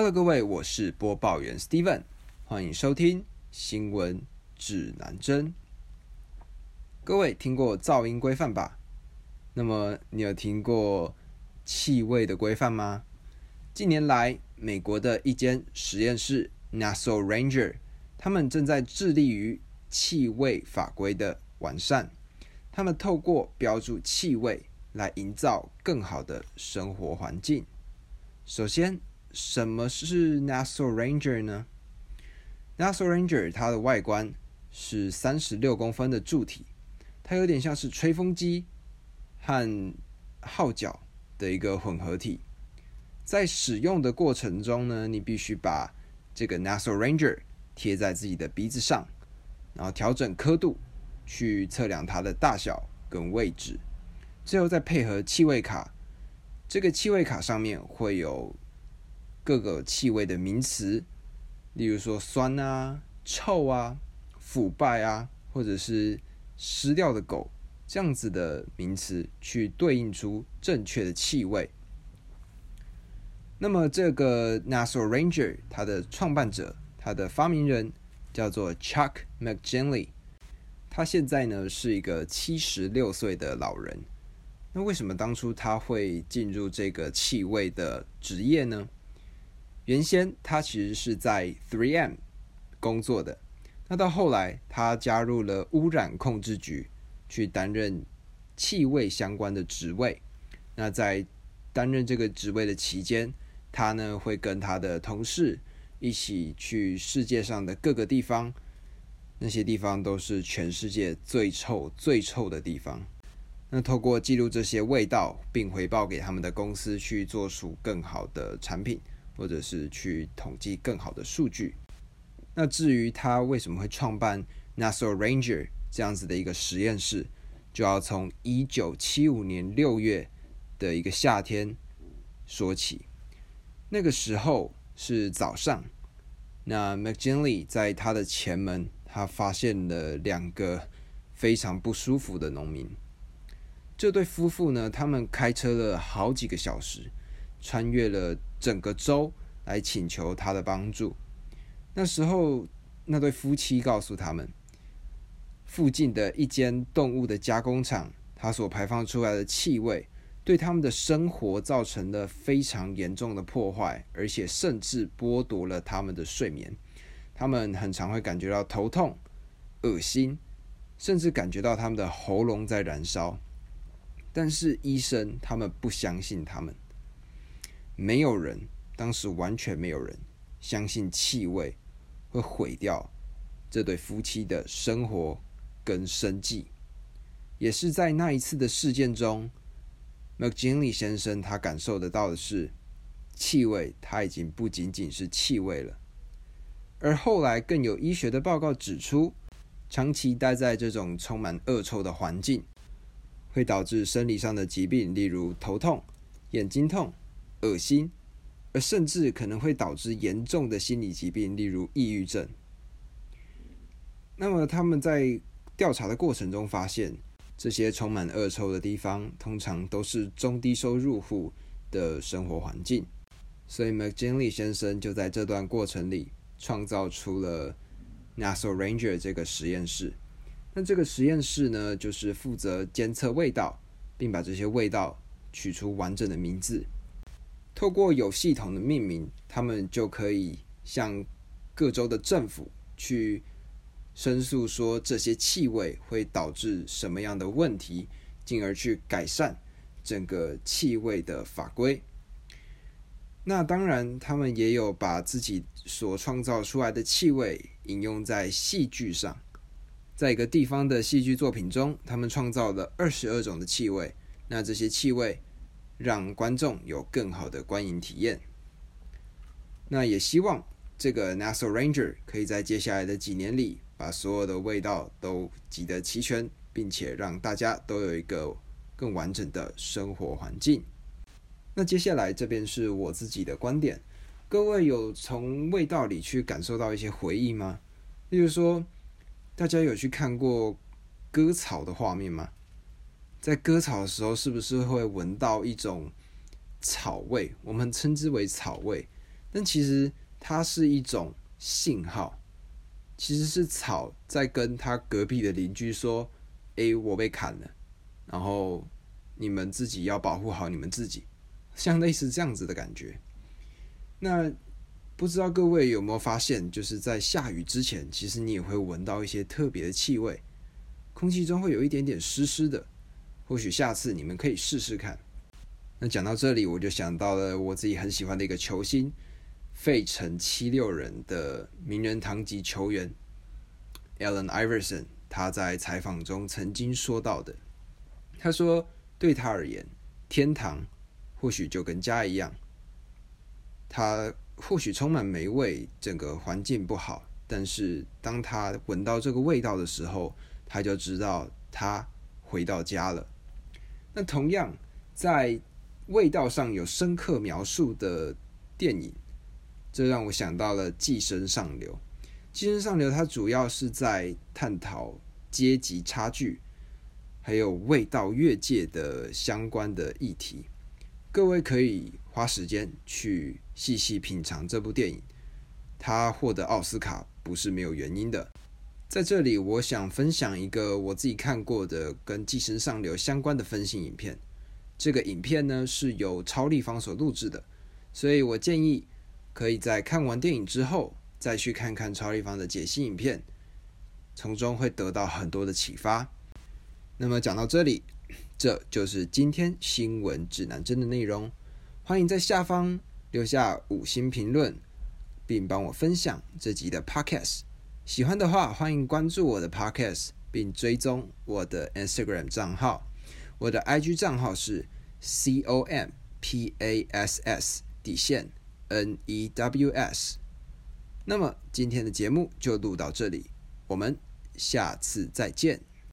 Hello，各位，我是播报员 Steven，欢迎收听新闻指南针。各位听过噪音规范吧？那么你有听过气味的规范吗？近年来，美国的一间实验室 NASA Ranger，他们正在致力于气味法规的完善。他们透过标注气味来营造更好的生活环境。首先，什么是 NASA Ranger 呢？NASA Ranger 它的外观是三十六公分的柱体，它有点像是吹风机和号角的一个混合体。在使用的过程中呢，你必须把这个 NASA Ranger 贴在自己的鼻子上，然后调整刻度。去测量它的大小跟位置，最后再配合气味卡。这个气味卡上面会有各个气味的名词，例如说酸啊、臭啊、腐败啊，或者是湿掉的狗这样子的名词，去对应出正确的气味。那么这个 NASA Ranger 它的创办者、它的发明人叫做 Chuck McGinley。他现在呢是一个七十六岁的老人。那为什么当初他会进入这个气味的职业呢？原先他其实是在 Three M 工作的。那到后来，他加入了污染控制局，去担任气味相关的职位。那在担任这个职位的期间，他呢会跟他的同事一起去世界上的各个地方。那些地方都是全世界最臭、最臭的地方。那透过记录这些味道，并回报给他们的公司，去做出更好的产品，或者是去统计更好的数据。那至于他为什么会创办 NASA Ranger 这样子的一个实验室，就要从一九七五年六月的一个夏天说起。那个时候是早上，那 McGinley 在他的前门。他发现了两个非常不舒服的农民。这对夫妇呢，他们开车了好几个小时，穿越了整个州来请求他的帮助。那时候，那对夫妻告诉他们，附近的一间动物的加工厂，它所排放出来的气味，对他们的生活造成了非常严重的破坏，而且甚至剥夺了他们的睡眠。他们很常会感觉到头痛、恶心，甚至感觉到他们的喉咙在燃烧。但是医生他们不相信他们，没有人当时完全没有人相信气味会毁掉这对夫妻的生活跟生计。也是在那一次的事件中，McGinley 先生他感受得到的是，气味它已经不仅仅是气味了。而后来更有医学的报告指出，长期待在这种充满恶臭的环境，会导致生理上的疾病，例如头痛、眼睛痛、恶心，而甚至可能会导致严重的心理疾病，例如抑郁症。那么他们在调查的过程中发现，这些充满恶臭的地方，通常都是中低收入户的生活环境。所以 McGinley 先生就在这段过程里。创造出了 Nasal Ranger 这个实验室。那这个实验室呢，就是负责监测味道，并把这些味道取出完整的名字。透过有系统的命名，他们就可以向各州的政府去申诉，说这些气味会导致什么样的问题，进而去改善整个气味的法规。那当然，他们也有把自己所创造出来的气味引用在戏剧上。在一个地方的戏剧作品中，他们创造了二十二种的气味。那这些气味让观众有更好的观影体验。那也希望这个 NASA Ranger 可以在接下来的几年里，把所有的味道都集得齐全，并且让大家都有一个更完整的生活环境。那接下来这边是我自己的观点，各位有从味道里去感受到一些回忆吗？例如说，大家有去看过割草的画面吗？在割草的时候，是不是会闻到一种草味？我们称之为草味。但其实它是一种信号，其实是草在跟他隔壁的邻居说：“诶，我被砍了，然后你们自己要保护好你们自己。”像类似这样子的感觉。那不知道各位有没有发现，就是在下雨之前，其实你也会闻到一些特别的气味，空气中会有一点点湿湿的。或许下次你们可以试试看。那讲到这里，我就想到了我自己很喜欢的一个球星——费城七六人的名人堂级球员 Allen Iverson。他在采访中曾经说到的，他说：“对他而言，天堂或许就跟家一样。他或许充满霉味，整个环境不好，但是当他闻到这个味道的时候，他就知道他回到家了。那同样在。”味道上有深刻描述的电影，这让我想到了《寄生上流》。《寄生上流》它主要是在探讨阶级差距，还有味道越界的相关的议题。各位可以花时间去细细品尝这部电影，它获得奥斯卡不是没有原因的。在这里，我想分享一个我自己看过的跟《寄生上流》相关的分析影片。这个影片呢是由超立方所录制的，所以我建议可以在看完电影之后再去看看超立方的解析影片，从中会得到很多的启发。那么讲到这里，这就是今天新闻指南针的内容。欢迎在下方留下五星评论，并帮我分享这集的 Podcast。喜欢的话，欢迎关注我的 Podcast，并追踪我的 Instagram 账号。我的 IG 账号是 c o m p a s s 底线 n e w s。那么今天的节目就录到这里，我们下次再见。